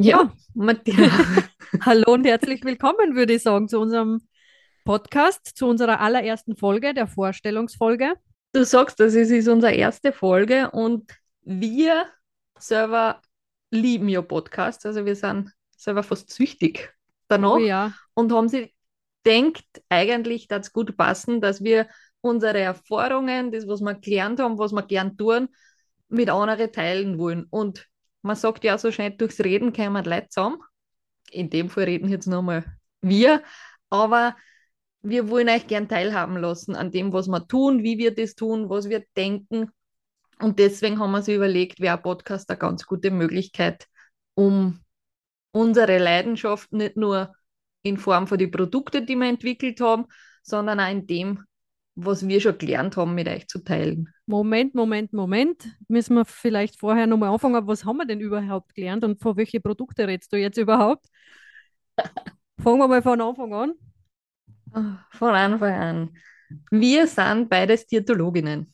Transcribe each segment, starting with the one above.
Ja, Martina. Hallo und herzlich willkommen, würde ich sagen, zu unserem Podcast, zu unserer allerersten Folge, der Vorstellungsfolge. Du sagst, das ist, ist unsere erste Folge und wir selber lieben ja Podcasts, also wir sind selber fast süchtig danach Oh ja, und haben sie denkt, eigentlich das gut passen, dass wir unsere Erfahrungen, das, was wir gelernt haben, was wir gern tun, mit anderen teilen wollen. Und man sagt ja so schnell, durchs Reden kommen die Leute zusammen. In dem Fall reden jetzt nochmal wir, aber wir wollen euch gern teilhaben lassen an dem, was wir tun, wie wir das tun, was wir denken. Und deswegen haben wir sich überlegt, wäre ein Podcast eine ganz gute Möglichkeit, um unsere Leidenschaft nicht nur in Form von den Produkten, die wir entwickelt haben, sondern auch in dem, was wir schon gelernt haben, mit euch zu teilen. Moment, Moment, Moment. Müssen wir vielleicht vorher nochmal anfangen. Was haben wir denn überhaupt gelernt und von welche Produkte redest du jetzt überhaupt? Fangen wir mal von Anfang an. Von Anfang an. Wir sind beides Diätologinnen.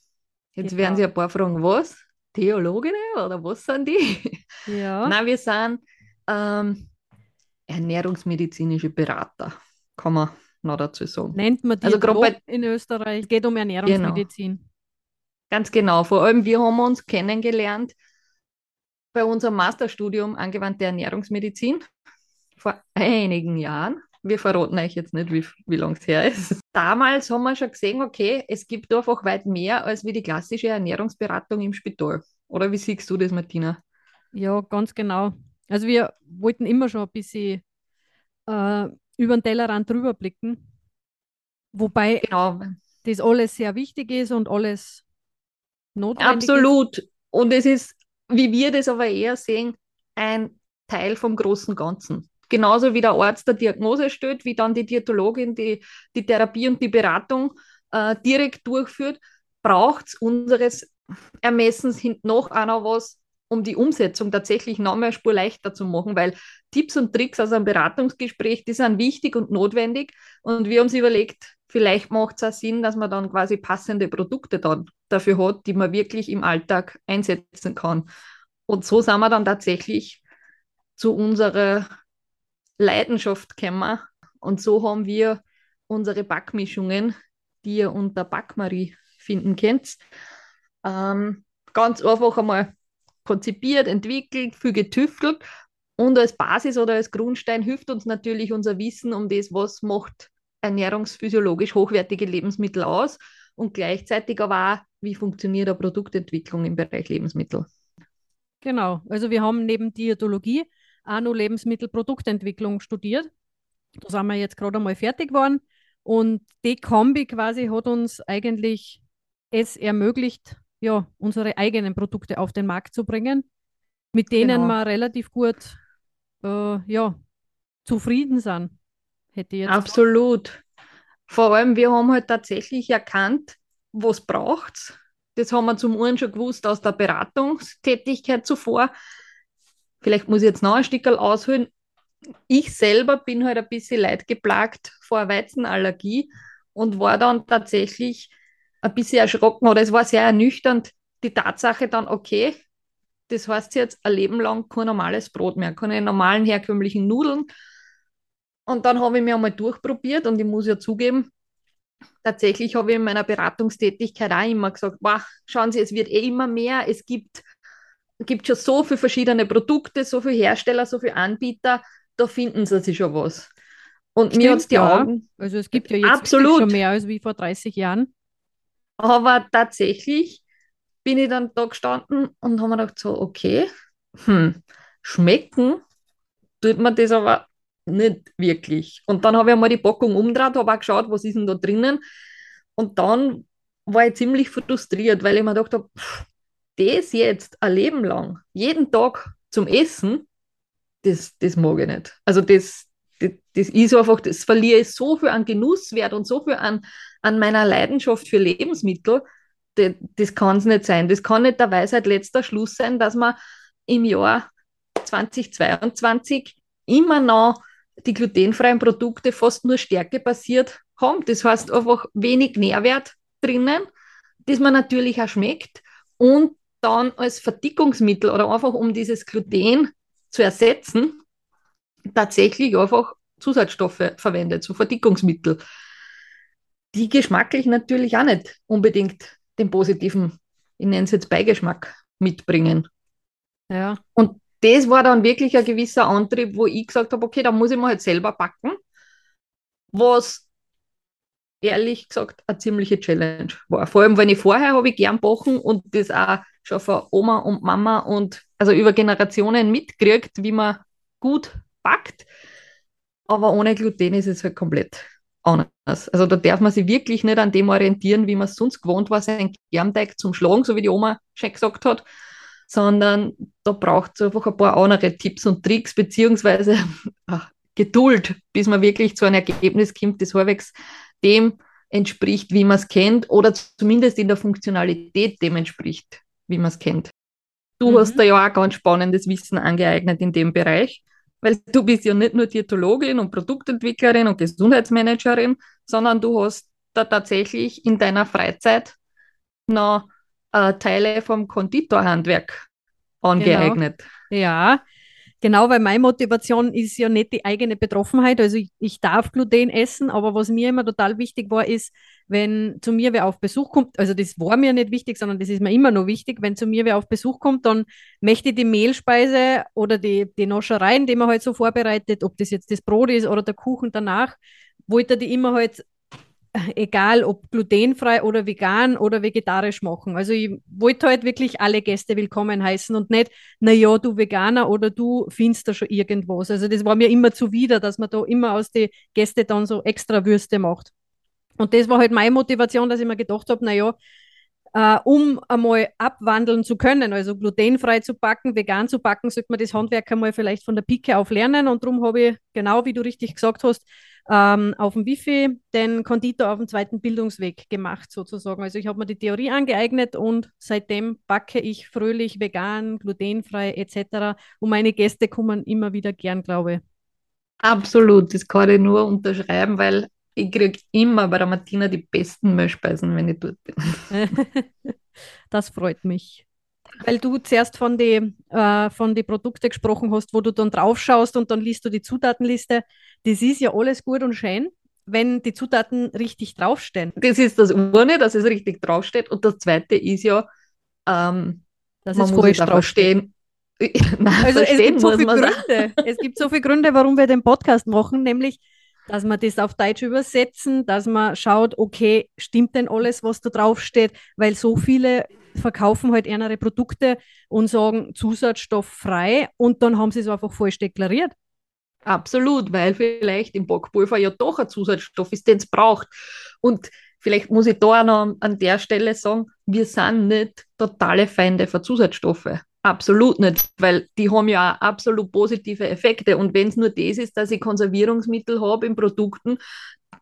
Jetzt Genau. werden Sie ein paar fragen, was? Theologinnen oder was sind die? Ja, Nein, wir sind ähm, ernährungsmedizinische Berater, kann man noch dazu sagen. nennt man die Also bei- in Österreich. Geht um Ernährungsmedizin. Ganz genau. Vor allem, wir haben uns kennengelernt bei unserem Masterstudium Angewandte Ernährungsmedizin vor einigen Jahren. Wir verraten euch jetzt nicht, wie, wie lange es her ist. Damals haben wir schon gesehen, okay, es gibt einfach weit mehr als wie die klassische Ernährungsberatung im Spital. Oder wie siehst du das, Martina? Ja, ganz genau. Also wir wollten immer schon ein bisschen äh, über den Tellerrand drüber blicken. Wobei Genau, das alles sehr wichtig ist und alles notwendig ist. absolut. Und es ist, wie wir das aber eher sehen, ein Teil vom großen Ganzen. Genauso wie der Arzt der Diagnose stellt, wie dann die Diätologin die, die Therapie und die Beratung äh, direkt durchführt, braucht es unseres Ermessens hinten noch auch noch was, um die Umsetzung tatsächlich noch mehr Spur leichter zu machen, weil Tipps und Tricks aus einem Beratungsgespräch, die sind wichtig und notwendig. Und wir haben uns überlegt, vielleicht macht es auch Sinn, dass man dann quasi passende Produkte dann dafür hat, die man wirklich im Alltag einsetzen kann. Und so sind wir dann tatsächlich zu unserer Leidenschaft gekommen. Und so haben wir unsere Backmischungen, die ihr unter Backmarie finden könnt, ähm, ganz einfach einmal konzipiert, entwickelt, viel getüftelt. Und als Basis oder als Grundstein hilft uns natürlich unser Wissen um das, was macht ernährungsphysiologisch hochwertige Lebensmittel aus und gleichzeitig aber auch, wie funktioniert eine Produktentwicklung im Bereich Lebensmittel. Genau. Also wir haben neben Diätologie auch noch Lebensmittelproduktentwicklung studiert. Da sind wir jetzt gerade einmal fertig geworden. Und die Kombi quasi hat uns eigentlich es ermöglicht, ja, unsere eigenen Produkte auf den Markt zu bringen, mit denen Genau. wir relativ gut äh, ja, zufrieden sind. Hätte ich jetzt Absolut. Vor allem, wir haben halt tatsächlich erkannt, was braucht Das haben wir zum einen schon gewusst aus der Beratungstätigkeit zuvor. Vielleicht muss ich jetzt noch ein Stückchen ausholen. Ich selber bin halt ein bisschen leidgeplagt vor Weizenallergie und war dann tatsächlich ein bisschen erschrocken oder es war sehr ernüchternd, die Tatsache dann, okay, das heißt jetzt ein Leben lang kein normales Brot mehr, keine normalen herkömmlichen Nudeln. Und dann habe ich mir einmal durchprobiert und ich muss ja zugeben, tatsächlich habe ich in meiner Beratungstätigkeit auch immer gesagt, wow, schauen Sie, es wird eh immer mehr, es gibt, gibt schon so viele verschiedene Produkte, so viele Hersteller, so viele Anbieter, da finden Sie sich schon was. Und mir hat es Stimmt, die ja. Augen, Also es gibt ja jetzt Absolut. schon mehr als wie vor 30 Jahren. Aber tatsächlich bin ich dann da gestanden und habe mir gedacht, so, okay, hm, schmecken tut mir das aber nicht wirklich. Und dann habe ich einmal die Packung umgedreht, habe auch geschaut, was ist denn da drinnen. Und dann war ich ziemlich frustriert, weil ich mir gedacht habe, das jetzt ein Leben lang, jeden Tag zum Essen, das, das mag ich nicht. Also das, das, ist einfach, das verliere ich so viel an Genusswert und so viel an, an meiner Leidenschaft für Lebensmittel. Das, das kann es nicht sein. Das kann nicht der Weisheit letzter Schluss sein, dass man im Jahr 2022 immer noch die glutenfreien Produkte fast nur stärkebasiert haben. Das heißt einfach wenig Nährwert drinnen, das man natürlich auch schmeckt und dann als Verdickungsmittel oder einfach um dieses Gluten zu ersetzen, tatsächlich einfach Zusatzstoffe verwendet, so Verdickungsmittel, die geschmacklich natürlich auch nicht unbedingt den positiven, ich nenne es jetzt Beigeschmack, mitbringen. Ja. Und das war dann wirklich ein gewisser Antrieb, wo ich gesagt habe, okay, da muss ich mal halt selber backen, was ehrlich gesagt eine ziemliche Challenge war. Vor allem, wenn ich vorher habe ich gern backen und das auch schon von Oma und Mama und also über Generationen mitkriegt, wie man gut backt. Aber ohne Gluten ist es halt komplett anders. Also da darf man sich wirklich nicht an dem orientieren, wie man es sonst gewohnt war, seinen Germteig zum Schlagen, so wie die Oma schon gesagt hat, sondern da braucht es einfach ein paar andere Tipps und Tricks, beziehungsweise ach, Geduld, bis man wirklich zu einem Ergebnis kommt, das halbwegs dem entspricht, wie man es kennt, oder zumindest in der Funktionalität dem entspricht, wie man es kennt. Du mhm. hast da ja auch ganz spannendes Wissen angeeignet in dem Bereich, weil du bist ja nicht nur Diätologin und Produktentwicklerin und Gesundheitsmanagerin, sondern du hast da tatsächlich in deiner Freizeit noch äh, Teile vom Konditorhandwerk angeeignet. Genau. Ja, genau, weil meine Motivation ist ja nicht die eigene Betroffenheit. Also ich, ich, darf Gluten essen, aber was mir immer total wichtig war, ist, wenn zu mir wer auf Besuch kommt, also das war mir nicht wichtig, sondern das ist mir immer noch wichtig, wenn zu mir wer auf Besuch kommt, dann möchte ich die Mehlspeise oder die, die Noschereien, die man halt so vorbereitet, ob das jetzt das Brot ist oder der Kuchen danach, wollte die immer halt egal ob glutenfrei oder vegan oder vegetarisch machen. Also ich wollte halt wirklich alle Gäste willkommen heißen und nicht, naja, du Veganer oder du findest da schon irgendwas. Also das war mir immer zuwider, dass man da immer aus den Gästen dann so extra Würste macht. Und das war halt meine Motivation, dass ich mir gedacht habe, naja, äh, um einmal abwandeln zu können, also glutenfrei zu backen, vegan zu backen, sollte man das Handwerk einmal vielleicht von der Pike auf lernen. Und darum habe ich, genau wie du richtig gesagt hast, ähm, auf dem Wifi den Konditor auf dem zweiten Bildungsweg gemacht, sozusagen. Also ich habe mir die Theorie angeeignet und seitdem backe ich fröhlich, vegan, glutenfrei etc. Und meine Gäste kommen immer wieder gern, glaube ich. Absolut, das kann ich nur unterschreiben, weil ich kriege immer bei der Martina die besten Mehlspeisen, wenn ich dort bin. das freut mich. Weil du zuerst von den äh, von die Produkten gesprochen hast, wo du dann drauf schaust und dann liest du die Zutatenliste. Das ist ja alles gut und schön, wenn die Zutaten richtig draufstehen. Das ist das eine, dass es richtig draufsteht. Und das zweite ist ja, ähm, dass man es falsch draufsteht. Nein, also es gibt so viele Gründe. Es gibt so viele Gründe, warum wir den Podcast machen, nämlich dass man das auf Deutsch übersetzen, dass man schaut, okay, stimmt denn alles, was da draufsteht, weil so viele verkaufen halt ihre Produkte und sagen zusatzstofffrei und dann haben sie es einfach falsch deklariert. Absolut, weil vielleicht im Backpulver ja doch ein Zusatzstoff ist, den es braucht. Und vielleicht muss ich da noch an der Stelle sagen, wir sind nicht totale Feinde für Zusatzstoffe. Absolut nicht, weil die haben ja auch absolut positive Effekte. Und wenn es nur das ist, dass ich Konservierungsmittel habe in Produkten,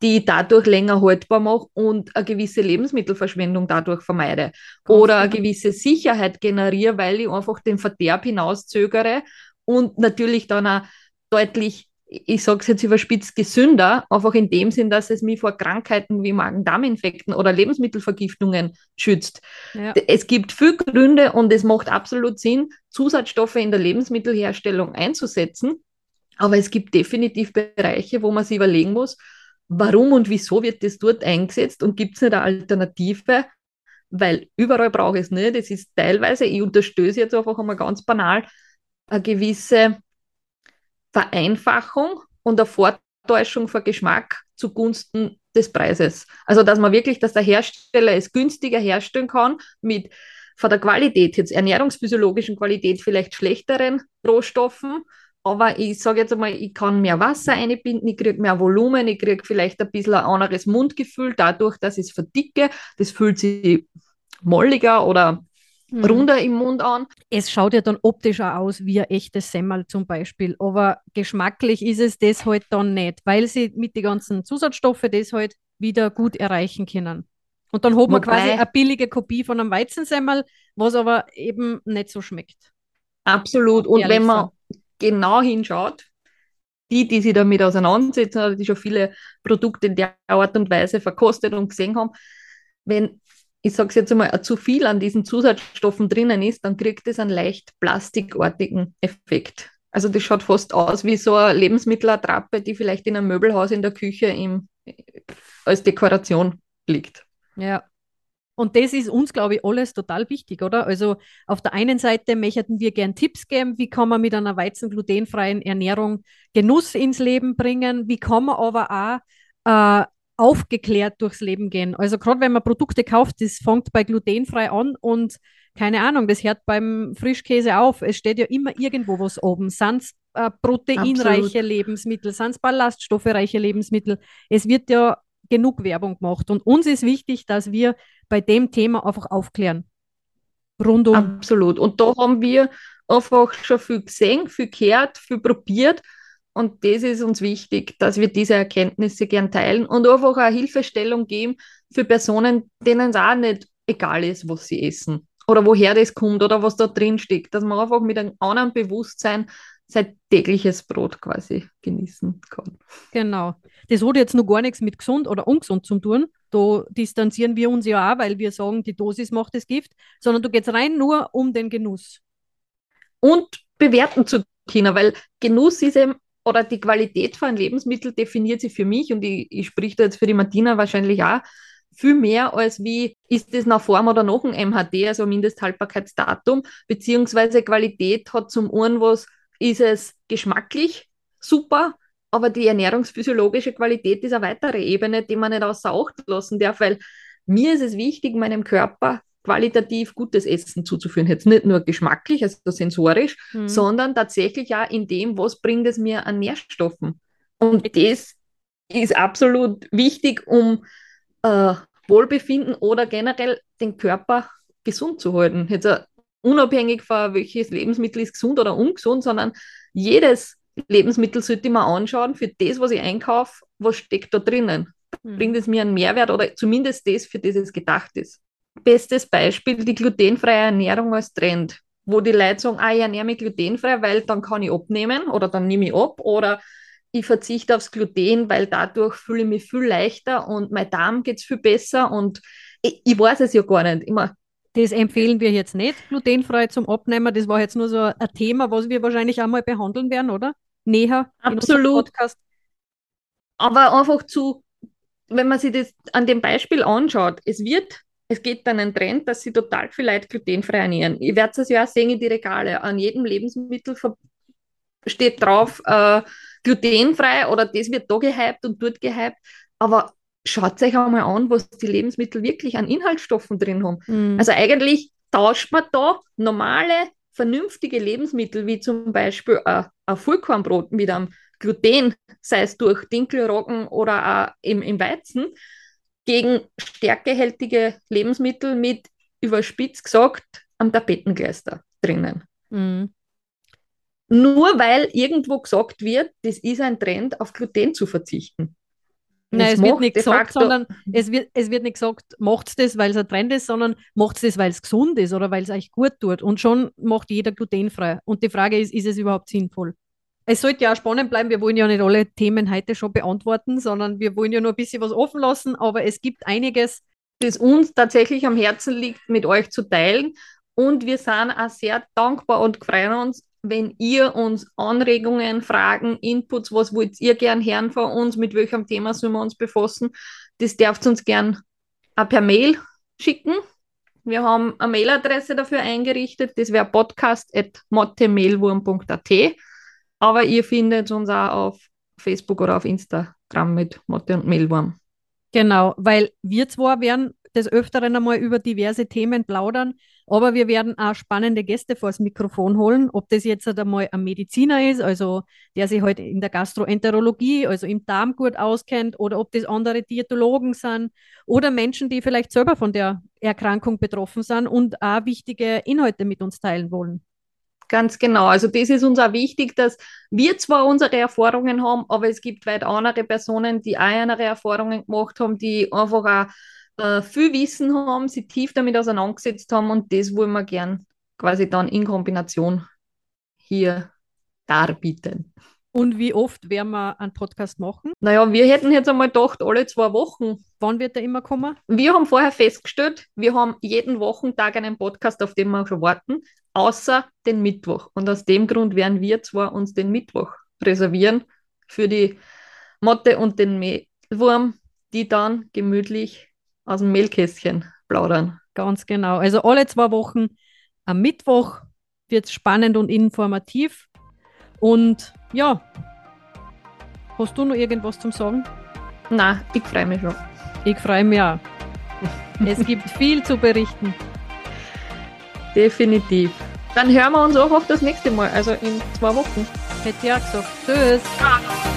die ich dadurch länger haltbar mache und eine gewisse Lebensmittelverschwendung dadurch vermeide. Oder eine genau. gewisse Sicherheit generiere, weil ich einfach den Verderb hinauszögere und natürlich dann auch deutlich ich sage es jetzt überspitzt, gesünder, einfach in dem Sinn, dass es mich vor Krankheiten wie Magen-Darm-Infekten oder Lebensmittelvergiftungen schützt. Ja. Es gibt viele Gründe und es macht absolut Sinn, Zusatzstoffe in der Lebensmittelherstellung einzusetzen. Aber es gibt definitiv Bereiche, wo man sich überlegen muss, warum und wieso wird das dort eingesetzt und gibt es nicht eine Alternative? Weil überall brauche ich es nicht. Es ist teilweise, ich unterstöße jetzt einfach einmal ganz banal, eine gewisse Vereinfachung und eine Vortäuschung von Geschmack zugunsten des Preises. Also, dass man wirklich, dass der Hersteller es günstiger herstellen kann mit von der Qualität, jetzt ernährungsphysiologischen Qualität vielleicht schlechteren Rohstoffen, aber ich sage jetzt einmal, ich kann mehr Wasser einbinden, ich kriege mehr Volumen, ich kriege vielleicht ein bisschen ein anderes Mundgefühl dadurch, dass ich es verdicke. Das fühlt sich molliger oder mhm. runder im Mund an. Es schaut ja dann optisch auch aus wie ein echtes Semmel zum Beispiel, aber geschmacklich ist es das halt dann nicht, weil sie mit den ganzen Zusatzstoffen das halt wieder gut erreichen können. Und dann hat man quasi eine billige Kopie von einem Weizensemmel, was aber eben nicht so schmeckt. Absolut. Und wenn man sein. genau hinschaut, die, die sich damit auseinandersetzen, die schon viele Produkte in der Art und Weise verkostet und gesehen haben, wenn, ich sage es jetzt einmal, zu viel an diesen Zusatzstoffen drinnen ist, dann kriegt es einen leicht plastikartigen Effekt. Also das schaut fast aus wie so eine Lebensmittelattrappe, die vielleicht in einem Möbelhaus in der Küche im, als Dekoration liegt. Ja. Und das ist uns, glaube ich, alles total wichtig, oder? Also auf der einen Seite möchten wir gern Tipps geben, wie kann man mit einer weizenglutenfreien Ernährung Genuss ins Leben bringen, wie kann man aber auch äh, aufgeklärt durchs Leben gehen. Also gerade wenn man Produkte kauft, das fängt bei glutenfrei an und keine Ahnung, das hört beim Frischkäse auf. Es steht ja immer irgendwo was oben. Sind es äh, proteinreiche Absolut. Lebensmittel, sind es ballaststoffreiche Lebensmittel. Es wird ja genug Werbung gemacht. Und uns ist wichtig, dass wir bei dem Thema einfach aufklären. Rundum. Absolut. Und da haben wir einfach schon viel gesehen, viel gehört, viel probiert. Und das ist uns wichtig, dass wir diese Erkenntnisse gern teilen und einfach eine Hilfestellung geben für Personen, denen es auch nicht egal ist, was sie essen oder woher das kommt oder was da drin steckt, dass man einfach mit einem anderen Bewusstsein sein tägliches Brot quasi genießen kann. Genau. Das hat jetzt noch gar nichts mit gesund oder ungesund zu tun. Da distanzieren wir uns ja auch, weil wir sagen, die Dosis macht das Gift, sondern du gehst rein nur um den Genuss. Und bewerten zu können, weil Genuss ist eben, oder die Qualität von einem Lebensmittel definiert sich für mich und ich, ich spreche da jetzt für die Martina wahrscheinlich auch, viel mehr als wie, ist das nach Form oder nach einem MHD, also Mindesthaltbarkeitsdatum, beziehungsweise Qualität hat zum einen was, ist es geschmacklich super, aber die ernährungsphysiologische Qualität ist eine weitere Ebene, die man nicht außer Acht lassen darf, weil mir ist es wichtig, meinem Körper qualitativ gutes Essen zuzuführen. Jetzt nicht nur geschmacklich, also sensorisch, mhm. sondern tatsächlich auch in dem, was bringt es mir an Nährstoffen. Und das ist absolut wichtig, um äh, Wohlbefinden oder generell den Körper gesund zu halten. Jetzt uh, unabhängig von welches Lebensmittel ist gesund oder ungesund, sondern jedes Lebensmittel sollte ich mir anschauen, für das, was ich einkaufe, was steckt da drinnen. Mhm. Bringt es mir einen Mehrwert oder zumindest das, für das es gedacht ist. Bestes Beispiel, die glutenfreie Ernährung als Trend, wo die Leute sagen, ah, ich ernähre mich glutenfrei, weil dann kann ich abnehmen oder dann nehme ich ab oder ich verzichte aufs Gluten, weil dadurch fühle ich mich viel leichter und mein Darm geht es viel besser und ich, ich, weiß es ja gar nicht. Immer. Das empfehlen wir jetzt nicht, glutenfrei zum Abnehmen. Das war jetzt nur so ein Thema, was wir wahrscheinlich einmal behandeln werden, oder? Näher. Absolut. Aber einfach zu, wenn man sich das an dem Beispiel anschaut, es wird, es geht dann ein Trend, dass sie total viel Leute glutenfrei ernähren. Ihr werdet es ja auch sehen in die Regale. An jedem Lebensmittel steht drauf, äh, glutenfrei oder das wird da gehypt und dort gehypt. Aber schaut euch auch mal an, was die Lebensmittel wirklich an Inhaltsstoffen drin haben. Mhm. Also eigentlich tauscht man da normale, vernünftige Lebensmittel, wie zum Beispiel äh, ein Vollkornbrot mit einem Gluten, sei es durch Dinkelroggen oder auch im, im Weizen, gegen stärkehältige Lebensmittel mit überspitzt gesagt am Tapetengleister drinnen. Mhm. Nur weil irgendwo gesagt wird, das ist ein Trend, auf Gluten zu verzichten. Nein, es wird nicht gesagt, sondern es wird, es wird nicht gesagt, macht das, weil es ein Trend ist, sondern macht das, weil es gesund ist oder weil es euch gut tut. Und schon macht jeder glutenfrei. Und die Frage ist, ist es überhaupt sinnvoll? Es sollte ja auch spannend bleiben. Wir wollen ja nicht alle Themen heute schon beantworten, sondern wir wollen ja nur ein bisschen was offen lassen. Aber es gibt einiges, das uns tatsächlich am Herzen liegt, mit euch zu teilen. Und wir sind auch sehr dankbar und freuen uns, wenn ihr uns Anregungen, Fragen, Inputs, was wollt ihr gern hören von uns, mit welchem Thema sollen wir uns befassen, das dürft ihr uns gern auch per Mail schicken. Wir haben eine Mailadresse dafür eingerichtet, das wäre podcast.mottemailwurm.at. Aber ihr findet uns auch auf Facebook oder auf Instagram mit Motte und Mehlwurm. Genau, weil wir zwar werden des Öfteren einmal über diverse Themen plaudern, Aber wir werden auch spannende Gäste vors Mikrofon holen, ob das jetzt halt einmal ein Mediziner ist, also der sich halt in der Gastroenterologie, also im Darm gut auskennt, oder ob das andere Diätologen sind oder Menschen, die vielleicht selber von der Erkrankung betroffen sind und auch wichtige Inhalte mit uns teilen wollen. Ganz genau. Also das ist uns auch wichtig, dass wir zwar unsere Erfahrungen haben, aber es gibt weit andere Personen, die auch andere Erfahrungen gemacht haben, die einfach auch äh, viel Wissen haben, sich tief damit auseinandergesetzt haben und das wollen wir gern quasi dann in Kombination hier darbieten. Und wie oft werden wir einen Podcast machen? Naja, wir hätten jetzt einmal gedacht, alle zwei Wochen. Wann wird der immer kommen? Wir haben vorher festgestellt, wir haben jeden Wochentag einen Podcast, auf den wir schon warten, außer den Mittwoch. Und aus dem Grund werden wir zwar uns den Mittwoch reservieren für die Motte und den Mehlwurm, die dann gemütlich aus dem Mehlkästchen plaudern. Ganz genau. Also alle zwei Wochen am Mittwoch wird es spannend und informativ. Und ja, hast du noch irgendwas zum Sagen? Na, ich freue mich schon. Ich freue mich auch. es gibt viel zu berichten. Definitiv. Dann hören wir uns auch auf das nächste Mal, also in zwei Wochen. Hätte auch gesagt. Tschüss.